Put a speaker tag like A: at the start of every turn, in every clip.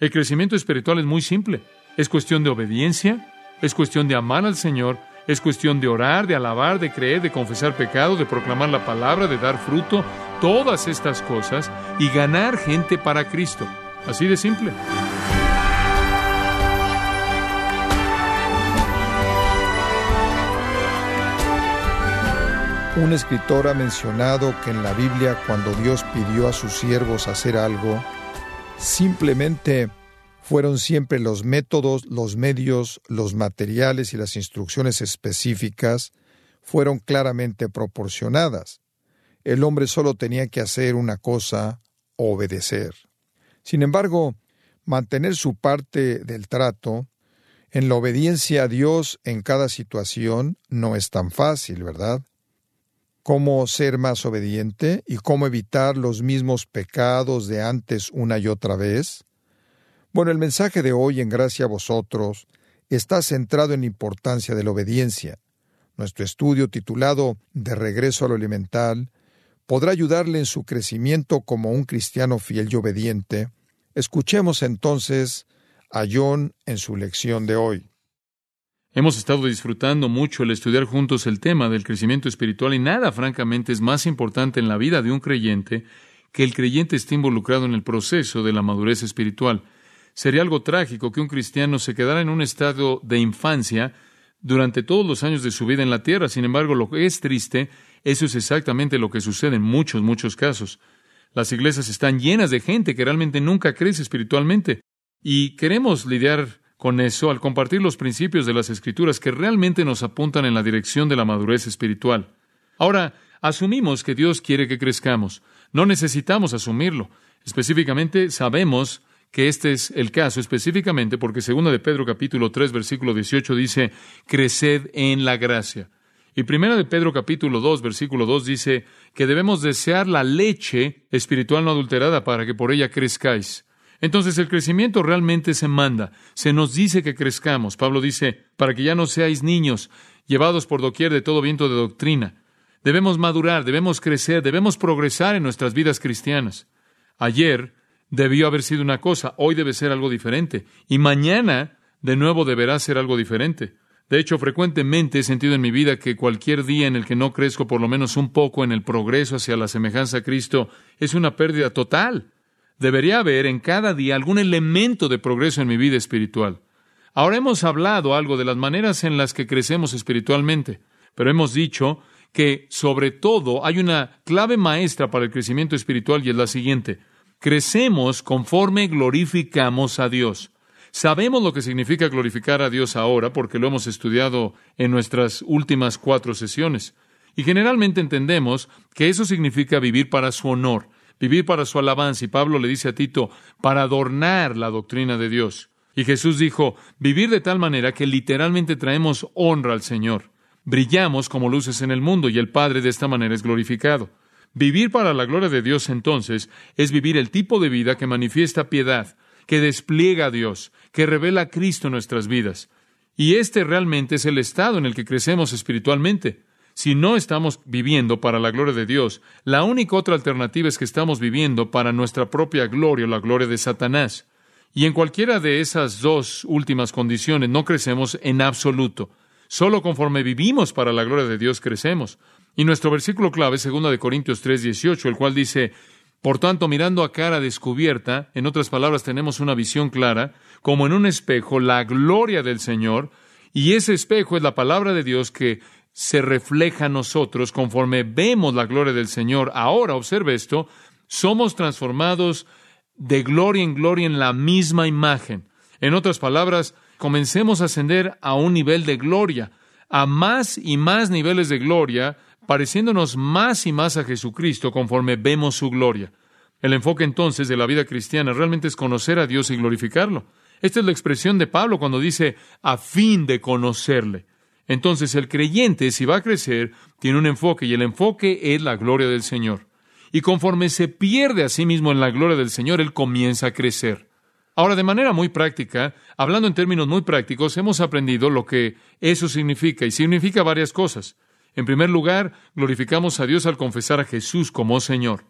A: El crecimiento espiritual es muy simple. Es cuestión de obediencia, es cuestión de amar al Señor, es cuestión de orar, de alabar, de creer, de confesar pecado, de proclamar la palabra, de dar fruto, todas estas cosas y ganar gente para Cristo. Así de simple.
B: Un escritor ha mencionado que en la Biblia cuando Dios pidió a sus siervos hacer algo, simplemente fueron siempre los métodos, los medios, los materiales y las instrucciones específicas fueron claramente proporcionadas. El hombre solo tenía que hacer una cosa, obedecer. Sin embargo, mantener su parte del trato, en la obediencia a Dios en cada situación, no es tan fácil, ¿verdad? ¿Cómo ser más obediente y cómo evitar los mismos pecados de antes una y otra vez? Bueno, el mensaje de hoy en Gracia a vosotros está centrado en la importancia de la obediencia. Nuestro estudio titulado De regreso a lo elemental podrá ayudarle en su crecimiento como un cristiano fiel y obediente. Escuchemos entonces a John en su lección de hoy.
A: Hemos estado disfrutando mucho el estudiar juntos el tema del crecimiento espiritual y nada, francamente, es más importante en la vida de un creyente que el creyente esté involucrado en el proceso de la madurez espiritual. Sería algo trágico que un cristiano se quedara en un estado de infancia durante todos los años de su vida en la tierra. Sin embargo, lo que es triste, eso es exactamente lo que sucede en muchos, muchos casos. Las iglesias están llenas de gente que realmente nunca crece espiritualmente. Y queremos lidiar con eso al compartir los principios de las Escrituras que realmente nos apuntan en la dirección de la madurez espiritual. Ahora, asumimos que Dios quiere que crezcamos. No necesitamos asumirlo. Específicamente, sabemos que este es el caso específicamente porque segundo de Pedro capítulo 3 versículo 18 dice, creced en la gracia. Y primera de Pedro capítulo 2 versículo 2 dice que debemos desear la leche espiritual no adulterada para que por ella crezcáis. Entonces el crecimiento realmente se manda, se nos dice que crezcamos. Pablo dice, para que ya no seáis niños, llevados por doquier de todo viento de doctrina. Debemos madurar, debemos crecer, debemos progresar en nuestras vidas cristianas. Ayer debió haber sido una cosa, hoy debe ser algo diferente, y mañana de nuevo deberá ser algo diferente. De hecho, frecuentemente he sentido en mi vida que cualquier día en el que no crezco por lo menos un poco en el progreso hacia la semejanza a Cristo es una pérdida total. Debería haber en cada día algún elemento de progreso en mi vida espiritual. Ahora hemos hablado algo de las maneras en las que crecemos espiritualmente, pero hemos dicho que sobre todo hay una clave maestra para el crecimiento espiritual y es la siguiente. Crecemos conforme glorificamos a Dios. Sabemos lo que significa glorificar a Dios ahora porque lo hemos estudiado en nuestras últimas cuatro sesiones. Y generalmente entendemos que eso significa vivir para su honor, vivir para su alabanza. Y Pablo le dice a Tito, para adornar la doctrina de Dios. Y Jesús dijo, vivir de tal manera que literalmente traemos honra al Señor. Brillamos como luces en el mundo y el Padre de esta manera es glorificado. Vivir para la gloria de Dios entonces es vivir el tipo de vida que manifiesta piedad, que despliega a Dios, que revela a Cristo en nuestras vidas. Y este realmente es el estado en el que crecemos espiritualmente. Si no estamos viviendo para la gloria de Dios, la única otra alternativa es que estamos viviendo para nuestra propia gloria o la gloria de Satanás. Y en cualquiera de esas dos últimas condiciones no crecemos en absoluto. Solo conforme vivimos para la gloria de Dios crecemos. Y nuestro versículo clave es 2 de Corintios 3, 18, el cual dice, por tanto, mirando a cara descubierta, en otras palabras, tenemos una visión clara, como en un espejo, la gloria del Señor, y ese espejo es la palabra de Dios que se refleja a nosotros conforme vemos la gloria del Señor. Ahora, observe esto, somos transformados de gloria en gloria en la misma imagen. En otras palabras, comencemos a ascender a un nivel de gloria, a más y más niveles de gloria, pareciéndonos más y más a Jesucristo conforme vemos su gloria. El enfoque entonces de la vida cristiana realmente es conocer a Dios y glorificarlo. Esta es la expresión de Pablo cuando dice a fin de conocerle. Entonces el creyente, si va a crecer, tiene un enfoque y el enfoque es la gloria del Señor. Y conforme se pierde a sí mismo en la gloria del Señor, él comienza a crecer. Ahora, de manera muy práctica, hablando en términos muy prácticos, hemos aprendido lo que eso significa y significa varias cosas. En primer lugar, glorificamos a Dios al confesar a Jesús como Señor.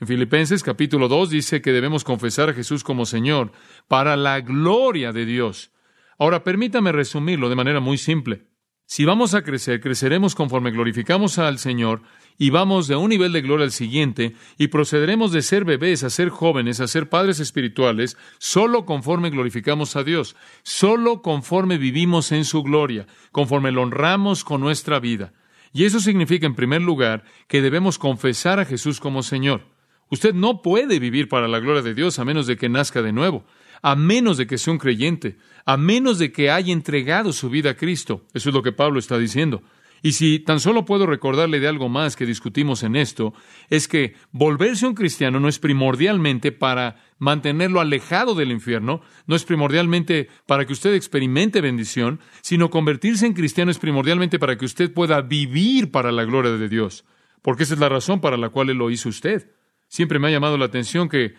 A: En Filipenses capítulo 2 dice que debemos confesar a Jesús como Señor para la gloria de Dios. Ahora permítame resumirlo de manera muy simple. Si vamos a crecer, creceremos conforme glorificamos al Señor y vamos de un nivel de gloria al siguiente y procederemos de ser bebés a ser jóvenes, a ser padres espirituales, solo conforme glorificamos a Dios, solo conforme vivimos en su gloria, conforme lo honramos con nuestra vida. Y eso significa, en primer lugar, que debemos confesar a Jesús como Señor. Usted no puede vivir para la gloria de Dios a menos de que nazca de nuevo a menos de que sea un creyente, a menos de que haya entregado su vida a Cristo. Eso es lo que Pablo está diciendo. Y si tan solo puedo recordarle de algo más que discutimos en esto, es que volverse un cristiano no es primordialmente para mantenerlo alejado del infierno, no es primordialmente para que usted experimente bendición, sino convertirse en cristiano es primordialmente para que usted pueda vivir para la gloria de Dios, porque esa es la razón para la cual Él lo hizo usted. Siempre me ha llamado la atención que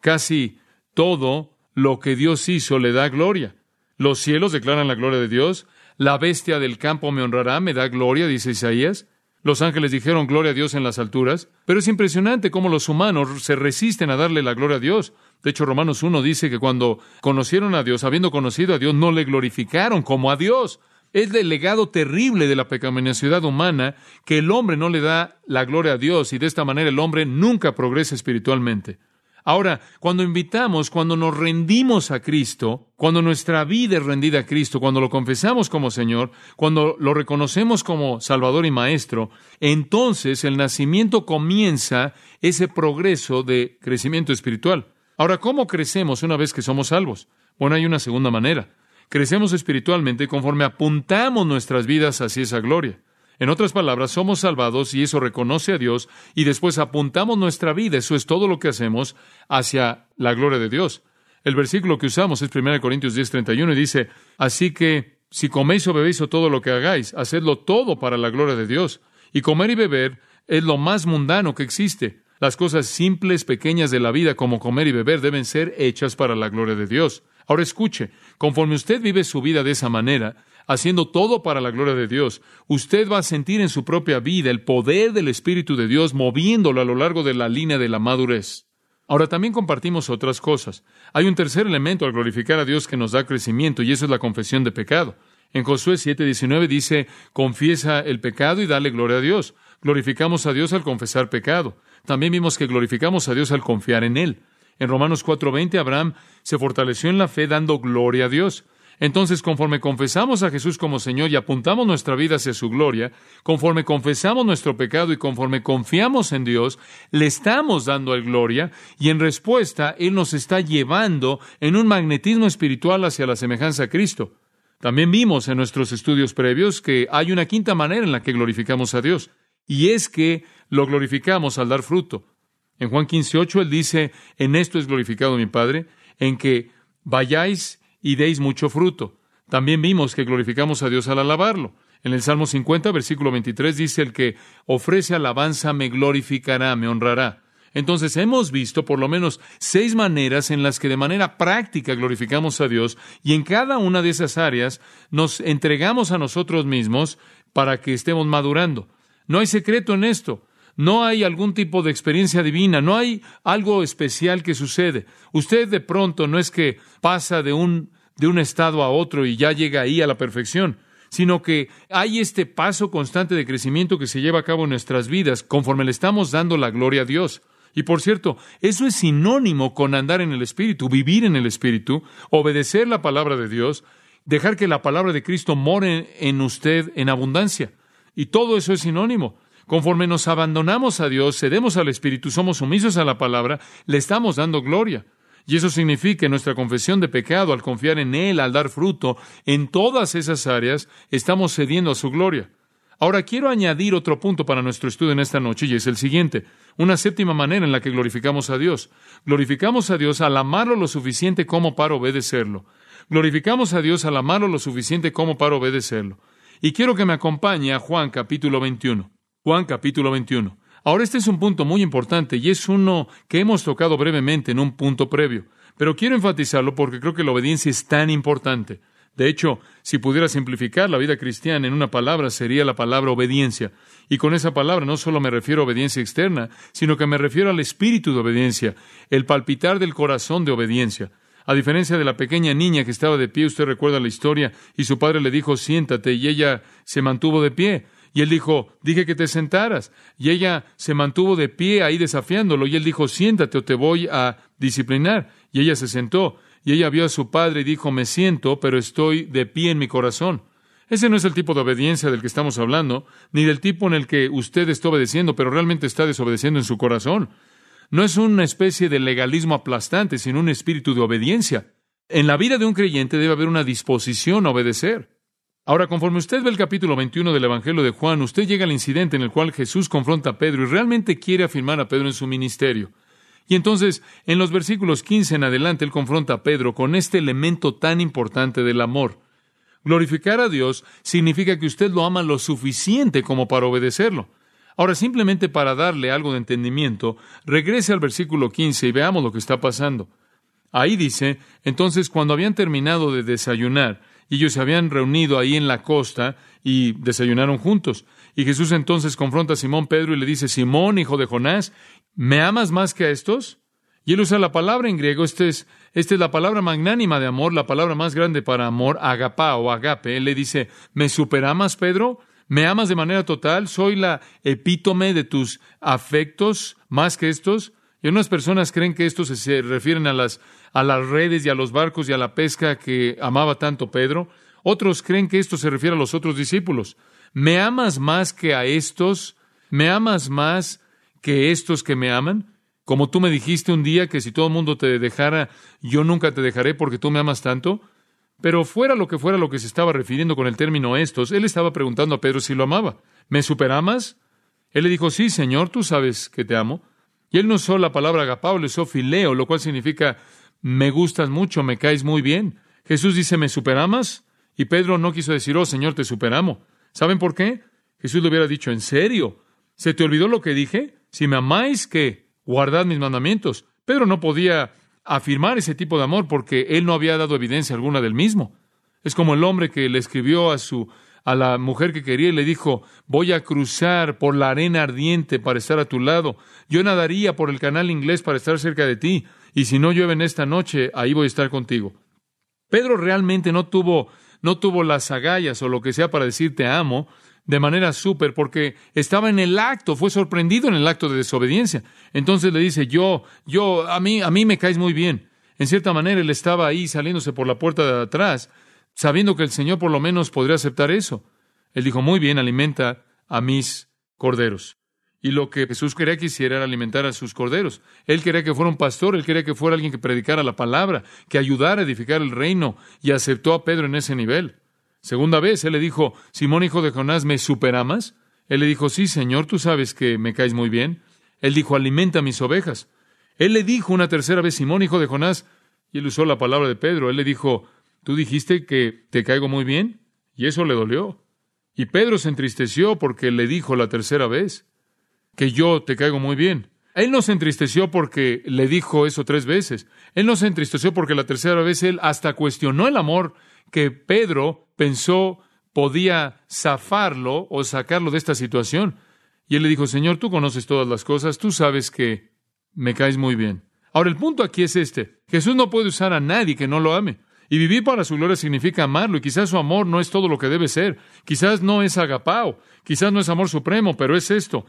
A: casi todo lo que Dios hizo le da gloria. Los cielos declaran la gloria de Dios. La bestia del campo me honrará, me da gloria, dice Isaías. Los ángeles dijeron gloria a Dios en las alturas, pero es impresionante cómo los humanos se resisten a darle la gloria a Dios. De hecho, Romanos 1 dice que cuando conocieron a Dios, habiendo conocido a Dios, no le glorificaron como a Dios. Es el legado terrible de la pecaminosidad humana que el hombre no le da la gloria a Dios y de esta manera el hombre nunca progresa espiritualmente. Ahora, cuando invitamos, cuando nos rendimos a Cristo, cuando nuestra vida es rendida a Cristo, cuando lo confesamos como Señor, cuando lo reconocemos como Salvador y Maestro, entonces el nacimiento comienza ese progreso de crecimiento espiritual. Ahora, ¿cómo crecemos una vez que somos salvos? Bueno, hay una segunda manera. Crecemos espiritualmente conforme apuntamos nuestras vidas hacia esa gloria. En otras palabras, somos salvados y eso reconoce a Dios y después apuntamos nuestra vida, eso es todo lo que hacemos, hacia la gloria de Dios. El versículo que usamos es 1 Corintios 10:31 y dice, así que si coméis o bebéis o todo lo que hagáis, hacedlo todo para la gloria de Dios. Y comer y beber es lo más mundano que existe. Las cosas simples, pequeñas de la vida, como comer y beber, deben ser hechas para la gloria de Dios. Ahora escuche, conforme usted vive su vida de esa manera, haciendo todo para la gloria de Dios, usted va a sentir en su propia vida el poder del Espíritu de Dios moviéndolo a lo largo de la línea de la madurez. Ahora también compartimos otras cosas. Hay un tercer elemento al glorificar a Dios que nos da crecimiento y eso es la confesión de pecado. En Josué 7:19 dice, confiesa el pecado y dale gloria a Dios. Glorificamos a Dios al confesar pecado. También vimos que glorificamos a Dios al confiar en Él. En Romanos 4:20 Abraham se fortaleció en la fe dando gloria a Dios. Entonces, conforme confesamos a Jesús como Señor y apuntamos nuestra vida hacia su gloria, conforme confesamos nuestro pecado y conforme confiamos en Dios, le estamos dando el gloria y en respuesta Él nos está llevando en un magnetismo espiritual hacia la semejanza a Cristo. También vimos en nuestros estudios previos que hay una quinta manera en la que glorificamos a Dios, y es que lo glorificamos al dar fruto. En Juan 15:8 Él dice, en esto es glorificado mi Padre, en que vayáis y deis mucho fruto. También vimos que glorificamos a Dios al alabarlo. En el Salmo 50, versículo 23 dice, el que ofrece alabanza me glorificará, me honrará. Entonces hemos visto por lo menos seis maneras en las que de manera práctica glorificamos a Dios y en cada una de esas áreas nos entregamos a nosotros mismos para que estemos madurando. No hay secreto en esto. No hay algún tipo de experiencia divina, no hay algo especial que sucede. Usted de pronto no es que pasa de un, de un estado a otro y ya llega ahí a la perfección, sino que hay este paso constante de crecimiento que se lleva a cabo en nuestras vidas conforme le estamos dando la gloria a Dios. Y por cierto, eso es sinónimo con andar en el Espíritu, vivir en el Espíritu, obedecer la palabra de Dios, dejar que la palabra de Cristo more en usted en abundancia. Y todo eso es sinónimo. Conforme nos abandonamos a Dios, cedemos al Espíritu, somos sumisos a la palabra, le estamos dando gloria. Y eso significa que nuestra confesión de pecado, al confiar en Él, al dar fruto, en todas esas áreas, estamos cediendo a su gloria. Ahora quiero añadir otro punto para nuestro estudio en esta noche y es el siguiente, una séptima manera en la que glorificamos a Dios. Glorificamos a Dios al amarlo lo suficiente como para obedecerlo. Glorificamos a Dios al amarlo lo suficiente como para obedecerlo. Y quiero que me acompañe a Juan capítulo 21. Juan capítulo 21. Ahora este es un punto muy importante y es uno que hemos tocado brevemente en un punto previo, pero quiero enfatizarlo porque creo que la obediencia es tan importante. De hecho, si pudiera simplificar la vida cristiana en una palabra, sería la palabra obediencia. Y con esa palabra no solo me refiero a obediencia externa, sino que me refiero al espíritu de obediencia, el palpitar del corazón de obediencia. A diferencia de la pequeña niña que estaba de pie, usted recuerda la historia, y su padre le dijo, siéntate, y ella se mantuvo de pie. Y él dijo, dije que te sentaras. Y ella se mantuvo de pie ahí desafiándolo, y él dijo, siéntate o te voy a disciplinar. Y ella se sentó. Y ella vio a su padre y dijo, me siento, pero estoy de pie en mi corazón. Ese no es el tipo de obediencia del que estamos hablando, ni del tipo en el que usted está obedeciendo, pero realmente está desobedeciendo en su corazón. No es una especie de legalismo aplastante, sino un espíritu de obediencia. En la vida de un creyente debe haber una disposición a obedecer. Ahora, conforme usted ve el capítulo 21 del Evangelio de Juan, usted llega al incidente en el cual Jesús confronta a Pedro y realmente quiere afirmar a Pedro en su ministerio. Y entonces, en los versículos 15 en adelante, él confronta a Pedro con este elemento tan importante del amor. Glorificar a Dios significa que usted lo ama lo suficiente como para obedecerlo. Ahora, simplemente para darle algo de entendimiento, regrese al versículo 15 y veamos lo que está pasando. Ahí dice, entonces cuando habían terminado de desayunar, ellos se habían reunido ahí en la costa y desayunaron juntos. Y Jesús entonces confronta a Simón Pedro y le dice, Simón, hijo de Jonás, ¿me amas más que a estos? Y él usa la palabra en griego, esta es, es la palabra magnánima de amor, la palabra más grande para amor, agapá o agape. Él le dice, ¿me superamas, Pedro? ¿Me amas de manera total? ¿Soy la epítome de tus afectos más que estos? Y unas personas creen que estos se refieren a las, a las redes y a los barcos y a la pesca que amaba tanto Pedro. Otros creen que esto se refiere a los otros discípulos. ¿Me amas más que a estos? ¿Me amas más que estos que me aman? Como tú me dijiste un día que si todo el mundo te dejara, yo nunca te dejaré porque tú me amas tanto. Pero fuera lo que fuera lo que se estaba refiriendo con el término estos, él estaba preguntando a Pedro si lo amaba. ¿Me superamas? Él le dijo, sí, Señor, tú sabes que te amo. Y él no usó la palabra agapao, le usó fileo, lo cual significa me gustas mucho, me caes muy bien. Jesús dice, ¿me superamas? Y Pedro no quiso decir, oh Señor, te superamo. ¿Saben por qué? Jesús le hubiera dicho, ¿en serio? ¿Se te olvidó lo que dije? Si me amáis, ¿qué? guardad mis mandamientos. Pedro no podía afirmar ese tipo de amor porque él no había dado evidencia alguna del mismo. Es como el hombre que le escribió a su a la mujer que quería y le dijo, voy a cruzar por la arena ardiente para estar a tu lado. Yo nadaría por el canal inglés para estar cerca de ti. Y si no llueve en esta noche, ahí voy a estar contigo. Pedro realmente no tuvo, no tuvo las agallas o lo que sea para decir te amo, de manera súper porque estaba en el acto, fue sorprendido en el acto de desobediencia. Entonces le dice, yo, yo, a mí, a mí me caes muy bien. En cierta manera él estaba ahí saliéndose por la puerta de atrás, sabiendo que el Señor por lo menos podría aceptar eso. Él dijo, muy bien, alimenta a mis corderos. Y lo que Jesús quería que hiciera era alimentar a sus corderos. Él quería que fuera un pastor, él quería que fuera alguien que predicara la palabra, que ayudara a edificar el reino, y aceptó a Pedro en ese nivel. Segunda vez, él le dijo, Simón, hijo de Jonás, ¿me superamas? Él le dijo, sí, Señor, tú sabes que me caes muy bien. Él dijo, alimenta mis ovejas. Él le dijo una tercera vez, Simón, hijo de Jonás, y él usó la palabra de Pedro. Él le dijo, tú dijiste que te caigo muy bien, y eso le dolió. Y Pedro se entristeció porque le dijo la tercera vez, que yo te caigo muy bien. Él no se entristeció porque le dijo eso tres veces. Él no se entristeció porque la tercera vez él hasta cuestionó el amor que Pedro pensó podía zafarlo o sacarlo de esta situación. Y él le dijo, Señor, tú conoces todas las cosas, tú sabes que me caes muy bien. Ahora, el punto aquí es este. Jesús no puede usar a nadie que no lo ame. Y vivir para su gloria significa amarlo, y quizás su amor no es todo lo que debe ser. Quizás no es agapao, quizás no es amor supremo, pero es esto.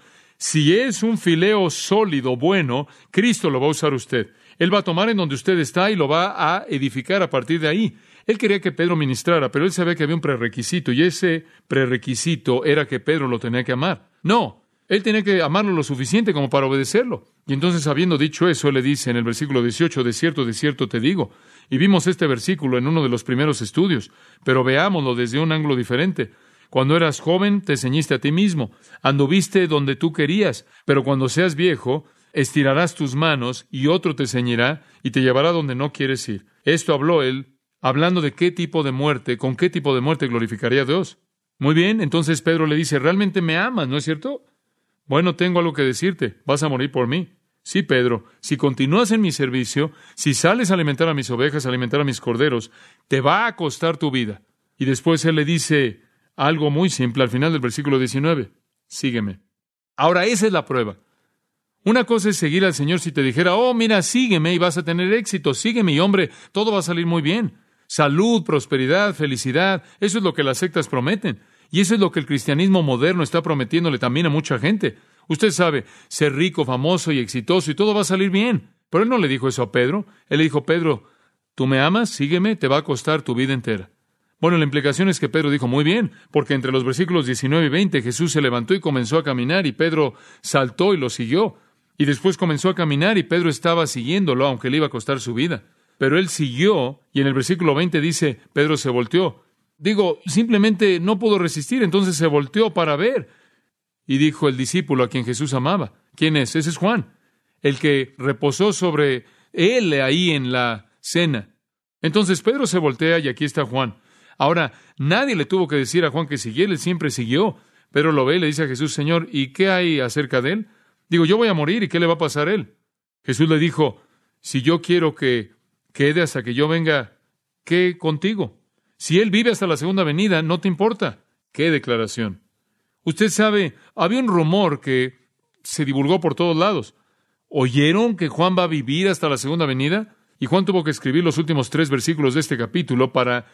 A: Si es un fileo sólido, bueno, Cristo lo va a usar usted. Él va a tomar en donde usted está y lo va a edificar a partir de ahí. Él quería que Pedro ministrara, pero él sabía que había un prerequisito y ese prerequisito era que Pedro lo tenía que amar. No, él tenía que amarlo lo suficiente como para obedecerlo. Y entonces, habiendo dicho eso, él le dice en el versículo 18, de cierto, de cierto te digo. Y vimos este versículo en uno de los primeros estudios, pero veámoslo desde un ángulo diferente. Cuando eras joven, te ceñiste a ti mismo, anduviste donde tú querías, pero cuando seas viejo, estirarás tus manos y otro te ceñirá y te llevará donde no quieres ir. Esto habló él hablando de qué tipo de muerte, con qué tipo de muerte glorificaría a Dios. Muy bien, entonces Pedro le dice, realmente me amas, ¿no es cierto? Bueno, tengo algo que decirte, vas a morir por mí. Sí, Pedro, si continúas en mi servicio, si sales a alimentar a mis ovejas, a alimentar a mis corderos, te va a costar tu vida. Y después él le dice algo muy simple al final del versículo 19, sígueme. Ahora esa es la prueba. Una cosa es seguir al Señor si te dijera, oh, mira, sígueme y vas a tener éxito, sígueme y hombre, todo va a salir muy bien. Salud, prosperidad, felicidad, eso es lo que las sectas prometen. Y eso es lo que el cristianismo moderno está prometiéndole también a mucha gente. Usted sabe, ser rico, famoso y exitoso y todo va a salir bien. Pero él no le dijo eso a Pedro. Él le dijo, Pedro, tú me amas, sígueme, te va a costar tu vida entera. Bueno, la implicación es que Pedro dijo, muy bien, porque entre los versículos 19 y 20 Jesús se levantó y comenzó a caminar y Pedro saltó y lo siguió. Y después comenzó a caminar y Pedro estaba siguiéndolo, aunque le iba a costar su vida. Pero él siguió y en el versículo 20 dice, Pedro se volteó. Digo, simplemente no pudo resistir, entonces se volteó para ver. Y dijo el discípulo a quien Jesús amaba, ¿quién es? Ese es Juan, el que reposó sobre él ahí en la cena. Entonces Pedro se voltea y aquí está Juan. Ahora, nadie le tuvo que decir a Juan que siguiera, él siempre siguió. Pedro lo ve y le dice a Jesús, Señor, ¿y qué hay acerca de él? Digo, yo voy a morir y ¿qué le va a pasar a él? Jesús le dijo, si yo quiero que quede hasta que yo venga, ¿qué contigo? Si él vive hasta la segunda venida, no te importa. ¿Qué declaración? Usted sabe, había un rumor que se divulgó por todos lados. ¿Oyeron que Juan va a vivir hasta la segunda venida? Y Juan tuvo que escribir los últimos tres versículos de este capítulo para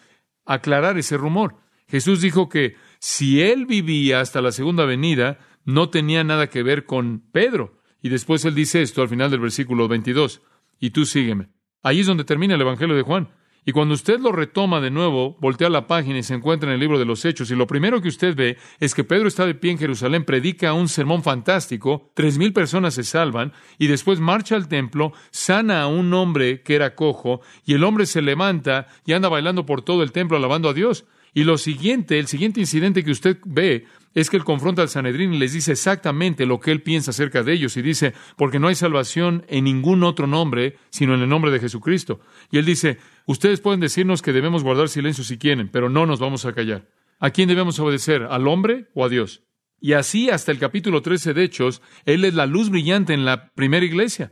A: aclarar ese rumor. Jesús dijo que si él vivía hasta la segunda venida, no tenía nada que ver con Pedro. Y después él dice esto al final del versículo 22. Y tú sígueme. Ahí es donde termina el Evangelio de Juan. Y cuando usted lo retoma de nuevo, voltea la página y se encuentra en el libro de los Hechos, y lo primero que usted ve es que Pedro está de pie en Jerusalén, predica un sermón fantástico, tres mil personas se salvan, y después marcha al templo, sana a un hombre que era cojo, y el hombre se levanta y anda bailando por todo el templo alabando a Dios. Y lo siguiente, el siguiente incidente que usted ve es que él confronta al Sanedrín y les dice exactamente lo que él piensa acerca de ellos y dice, porque no hay salvación en ningún otro nombre sino en el nombre de Jesucristo. Y él dice, ustedes pueden decirnos que debemos guardar silencio si quieren, pero no nos vamos a callar. ¿A quién debemos obedecer? ¿Al hombre o a Dios? Y así hasta el capítulo 13 de Hechos, él es la luz brillante en la primera iglesia.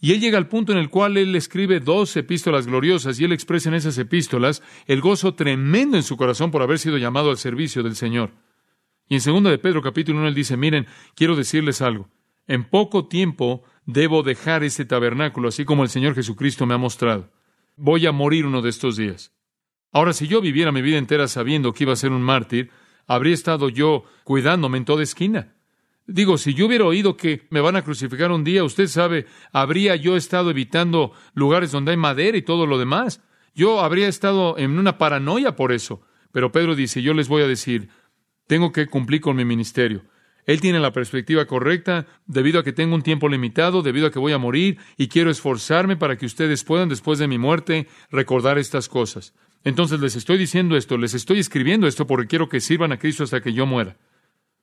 A: Y él llega al punto en el cual él escribe dos epístolas gloriosas y él expresa en esas epístolas el gozo tremendo en su corazón por haber sido llamado al servicio del Señor. Y en segundo de Pedro capítulo 1 él dice, miren, quiero decirles algo. En poco tiempo debo dejar este tabernáculo, así como el Señor Jesucristo me ha mostrado. Voy a morir uno de estos días. Ahora, si yo viviera mi vida entera sabiendo que iba a ser un mártir, habría estado yo cuidándome en toda esquina. Digo, si yo hubiera oído que me van a crucificar un día, usted sabe, habría yo estado evitando lugares donde hay madera y todo lo demás. Yo habría estado en una paranoia por eso. Pero Pedro dice, yo les voy a decir, tengo que cumplir con mi ministerio. Él tiene la perspectiva correcta debido a que tengo un tiempo limitado, debido a que voy a morir y quiero esforzarme para que ustedes puedan, después de mi muerte, recordar estas cosas. Entonces les estoy diciendo esto, les estoy escribiendo esto porque quiero que sirvan a Cristo hasta que yo muera.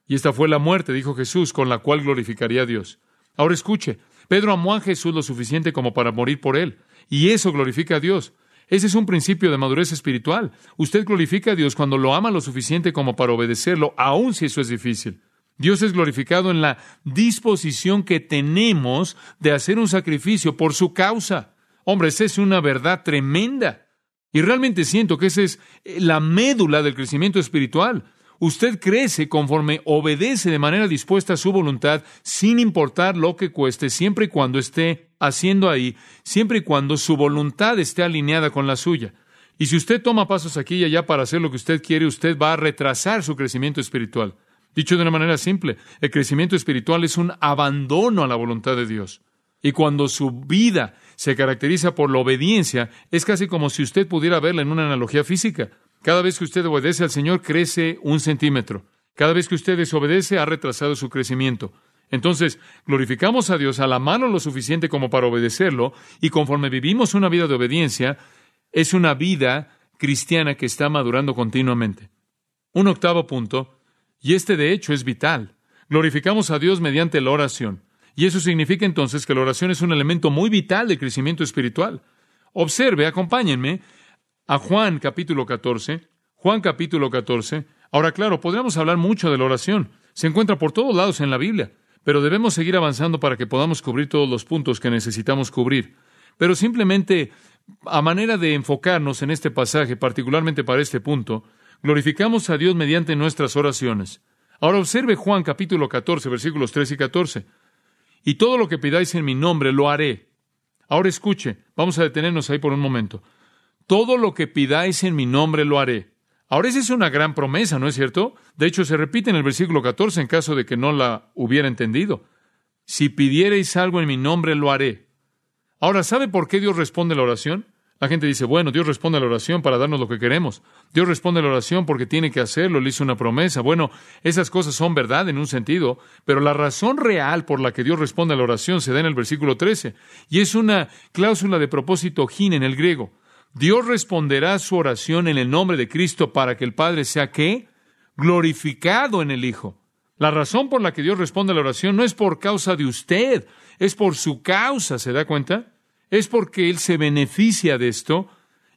A: Y esta fue la muerte, dijo Jesús, con la cual glorificaría a Dios. Ahora escuche, Pedro amó a Jesús lo suficiente como para morir por él, y eso glorifica a Dios. Ese es un principio de madurez espiritual. Usted glorifica a Dios cuando lo ama lo suficiente como para obedecerlo, aun si eso es difícil. Dios es glorificado en la disposición que tenemos de hacer un sacrificio por su causa. Hombre, esa es una verdad tremenda. Y realmente siento que esa es la médula del crecimiento espiritual. Usted crece conforme obedece de manera dispuesta a su voluntad, sin importar lo que cueste, siempre y cuando esté haciendo ahí, siempre y cuando su voluntad esté alineada con la suya. Y si usted toma pasos aquí y allá para hacer lo que usted quiere, usted va a retrasar su crecimiento espiritual. Dicho de una manera simple, el crecimiento espiritual es un abandono a la voluntad de Dios. Y cuando su vida se caracteriza por la obediencia, es casi como si usted pudiera verla en una analogía física. Cada vez que usted obedece al Señor, crece un centímetro. Cada vez que usted desobedece, ha retrasado su crecimiento. Entonces, glorificamos a Dios a la mano lo suficiente como para obedecerlo, y conforme vivimos una vida de obediencia, es una vida cristiana que está madurando continuamente. Un octavo punto, y este de hecho es vital. Glorificamos a Dios mediante la oración. Y eso significa entonces que la oración es un elemento muy vital de crecimiento espiritual. Observe, acompáñenme, a Juan capítulo 14. Juan capítulo 14. Ahora, claro, podríamos hablar mucho de la oración. Se encuentra por todos lados en la Biblia. pero debemos seguir avanzando para que podamos cubrir todos los puntos que necesitamos cubrir. Pero simplemente, a manera de enfocarnos en este pasaje, particularmente para este punto, glorificamos a Dios mediante nuestras oraciones. Ahora observe Juan capítulo 14, versículos 3 y 14. Y todo lo que pidáis en mi nombre lo haré. Ahora escuche, vamos a detenernos ahí por un momento. Todo lo que pidáis en mi nombre lo haré. Ahora esa es una gran promesa, ¿no es cierto? De hecho, se repite en el versículo 14 en caso de que no la hubiera entendido. Si pidiereis algo en mi nombre, lo haré. Ahora, ¿sabe por qué Dios responde la oración? La gente dice, bueno, Dios responde a la oración para darnos lo que queremos. Dios responde a la oración porque tiene que hacerlo, le hizo una promesa. Bueno, esas cosas son verdad en un sentido, pero la razón real por la que Dios responde a la oración se da en el versículo 13, y es una cláusula de propósito gin en el griego. Dios responderá su oración en el nombre de Cristo para que el Padre sea qué? Glorificado en el Hijo. La razón por la que Dios responde a la oración no es por causa de usted, es por su causa, ¿se da cuenta? Es porque Él se beneficia de esto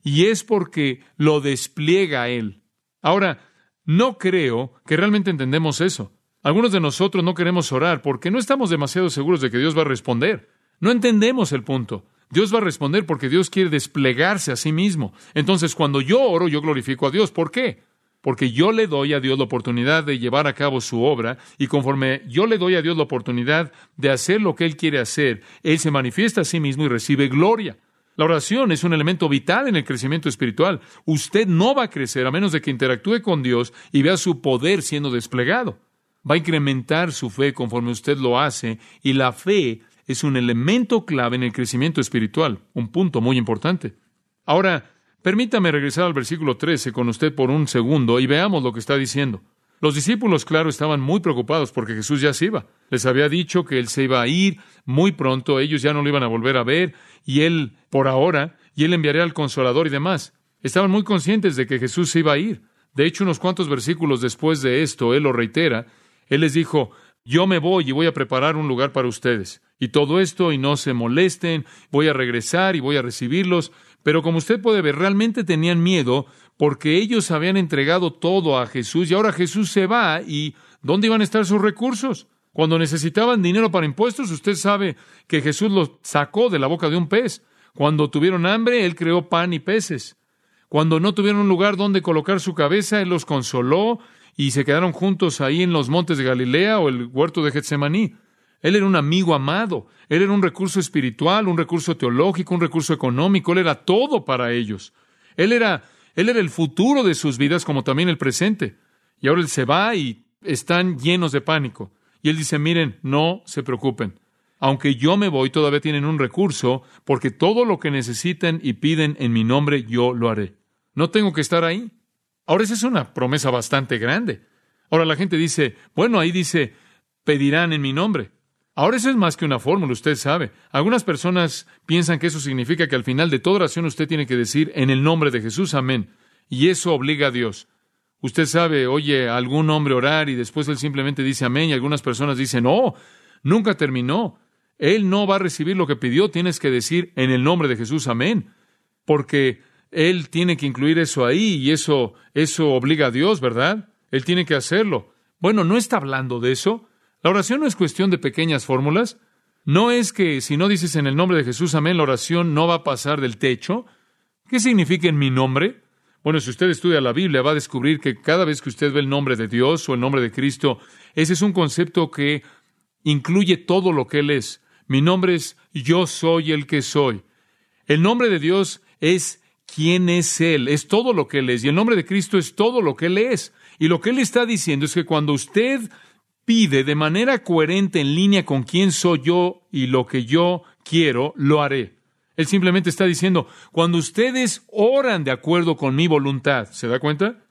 A: y es porque lo despliega a Él. Ahora, no creo que realmente entendemos eso. Algunos de nosotros no queremos orar porque no estamos demasiado seguros de que Dios va a responder. No entendemos el punto. Dios va a responder porque Dios quiere desplegarse a sí mismo. Entonces, cuando yo oro, yo glorifico a Dios. ¿Por qué? Porque yo le doy a Dios la oportunidad de llevar a cabo su obra y conforme yo le doy a Dios la oportunidad de hacer lo que Él quiere hacer, Él se manifiesta a sí mismo y recibe gloria. La oración es un elemento vital en el crecimiento espiritual. Usted no va a crecer a menos de que interactúe con Dios y vea su poder siendo desplegado. Va a incrementar su fe conforme usted lo hace y la fe es un elemento clave en el crecimiento espiritual, un punto muy importante. Ahora, permítame regresar al versículo 13 con usted por un segundo y veamos lo que está diciendo. Los discípulos, claro, estaban muy preocupados porque Jesús ya se iba. Les había dicho que Él se iba a ir muy pronto, ellos ya no lo iban a volver a ver, y Él, por ahora, y Él enviaría al consolador y demás. Estaban muy conscientes de que Jesús se iba a ir. De hecho, unos cuantos versículos después de esto, Él lo reitera. Él les dijo, yo me voy y voy a preparar un lugar para ustedes. Y todo esto, y no se molesten, voy a regresar y voy a recibirlos. Pero como usted puede ver, realmente tenían miedo porque ellos habían entregado todo a Jesús y ahora Jesús se va y ¿dónde iban a estar sus recursos? Cuando necesitaban dinero para impuestos, usted sabe que Jesús los sacó de la boca de un pez. Cuando tuvieron hambre, Él creó pan y peces. Cuando no tuvieron lugar donde colocar su cabeza, Él los consoló y se quedaron juntos ahí en los montes de Galilea o el huerto de Getsemaní. Él era un amigo amado, él era un recurso espiritual, un recurso teológico, un recurso económico, él era todo para ellos. Él era, él era el futuro de sus vidas como también el presente. Y ahora él se va y están llenos de pánico. Y él dice, miren, no se preocupen. Aunque yo me voy, todavía tienen un recurso, porque todo lo que necesiten y piden en mi nombre, yo lo haré. No tengo que estar ahí. Ahora, esa es una promesa bastante grande. Ahora la gente dice, bueno, ahí dice, pedirán en mi nombre. Ahora eso es más que una fórmula, usted sabe. Algunas personas piensan que eso significa que al final de toda oración usted tiene que decir en el nombre de Jesús, amén. Y eso obliga a Dios. Usted sabe, oye algún hombre orar y después él simplemente dice amén y algunas personas dicen, no, nunca terminó. Él no va a recibir lo que pidió, tienes que decir en el nombre de Jesús, amén. Porque él tiene que incluir eso ahí y eso, eso obliga a Dios, ¿verdad? Él tiene que hacerlo. Bueno, no está hablando de eso. La oración no es cuestión de pequeñas fórmulas. No es que si no dices en el nombre de Jesús, amén, la oración no va a pasar del techo. ¿Qué significa en mi nombre? Bueno, si usted estudia la Biblia, va a descubrir que cada vez que usted ve el nombre de Dios o el nombre de Cristo, ese es un concepto que incluye todo lo que Él es. Mi nombre es yo soy el que soy. El nombre de Dios es quién es Él, es todo lo que Él es, y el nombre de Cristo es todo lo que Él es. Y lo que Él está diciendo es que cuando usted pide de manera coherente en línea con quién soy yo y lo que yo quiero, lo haré. Él simplemente está diciendo, cuando ustedes oran de acuerdo con mi voluntad, ¿se da cuenta?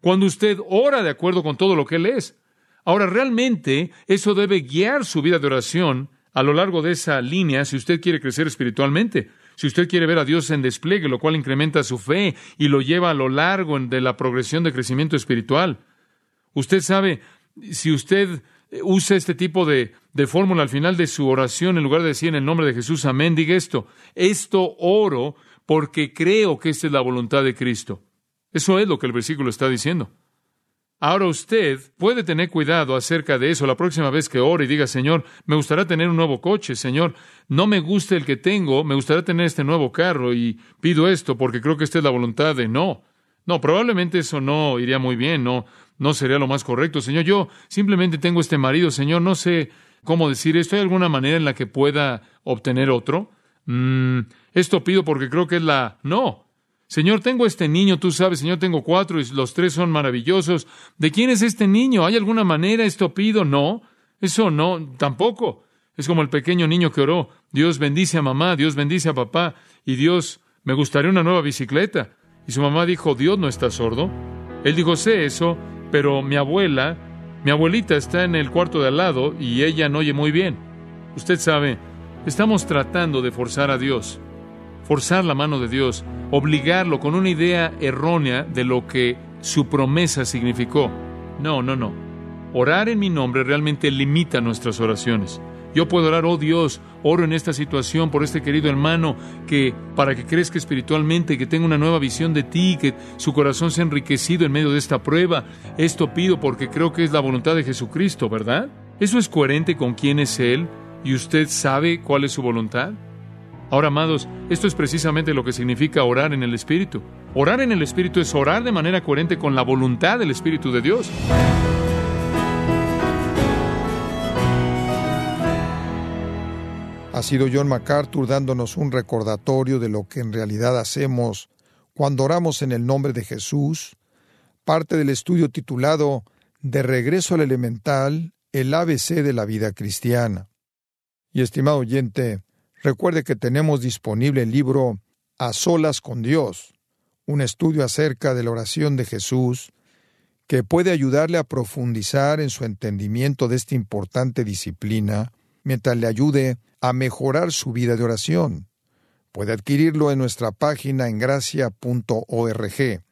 A: Cuando usted ora de acuerdo con todo lo que Él es. Ahora, realmente eso debe guiar su vida de oración a lo largo de esa línea si usted quiere crecer espiritualmente. Si usted quiere ver a Dios en despliegue, lo cual incrementa su fe y lo lleva a lo largo de la progresión de crecimiento espiritual. Usted sabe, si usted usa este tipo de, de fórmula al final de su oración, en lugar de decir en el nombre de Jesús, amén, diga esto, esto oro porque creo que esta es la voluntad de Cristo. Eso es lo que el versículo está diciendo. Ahora usted puede tener cuidado acerca de eso la próxima vez que ore y diga, Señor, me gustaría tener un nuevo coche, Señor, no me gusta el que tengo, me gustaría tener este nuevo carro y pido esto porque creo que esta es la voluntad de no. No, probablemente eso no iría muy bien, no, no sería lo más correcto. Señor, yo simplemente tengo este marido, Señor, no sé cómo decir esto. ¿Hay alguna manera en la que pueda obtener otro? Mm, esto pido porque creo que es la... No. Señor, tengo este niño, tú sabes, Señor, tengo cuatro y los tres son maravillosos. ¿De quién es este niño? ¿Hay alguna manera? Esto pido. No. Eso no, tampoco. Es como el pequeño niño que oró. Dios bendice a mamá, Dios bendice a papá, y Dios, me gustaría una nueva bicicleta. Y su mamá dijo, Dios no está sordo. Él dijo, sé eso, pero mi abuela, mi abuelita está en el cuarto de al lado y ella no oye muy bien. Usted sabe, estamos tratando de forzar a Dios, forzar la mano de Dios, obligarlo con una idea errónea de lo que su promesa significó. No, no, no. Orar en mi nombre realmente limita nuestras oraciones. Yo puedo orar, oh Dios, oro en esta situación por este querido hermano que para que crezca espiritualmente, que tenga una nueva visión de ti, que su corazón sea enriquecido en medio de esta prueba. Esto pido porque creo que es la voluntad de Jesucristo, ¿verdad? ¿Eso es coherente con quién es Él y usted sabe cuál es su voluntad? Ahora, amados, esto es precisamente lo que significa orar en el Espíritu. Orar en el Espíritu es orar de manera coherente con la voluntad del Espíritu de Dios.
B: Ha sido John MacArthur dándonos un recordatorio de lo que en realidad hacemos cuando oramos en el nombre de Jesús, parte del estudio titulado De regreso al elemental, el ABC de la vida cristiana. Y estimado oyente, recuerde que tenemos disponible el libro A solas con Dios, un estudio acerca de la oración de Jesús, que puede ayudarle a profundizar en su entendimiento de esta importante disciplina, mientras le ayude a mejorar su vida de oración. Puede adquirirlo en nuestra página en gracia.org.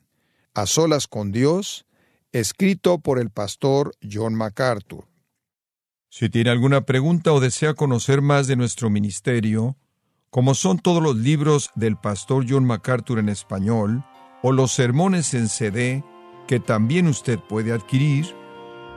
B: A solas con Dios, escrito por el pastor John MacArthur. Si tiene alguna pregunta o desea conocer más de nuestro ministerio, como son todos los libros del pastor John MacArthur en español, o los sermones en CD, que también usted puede adquirir,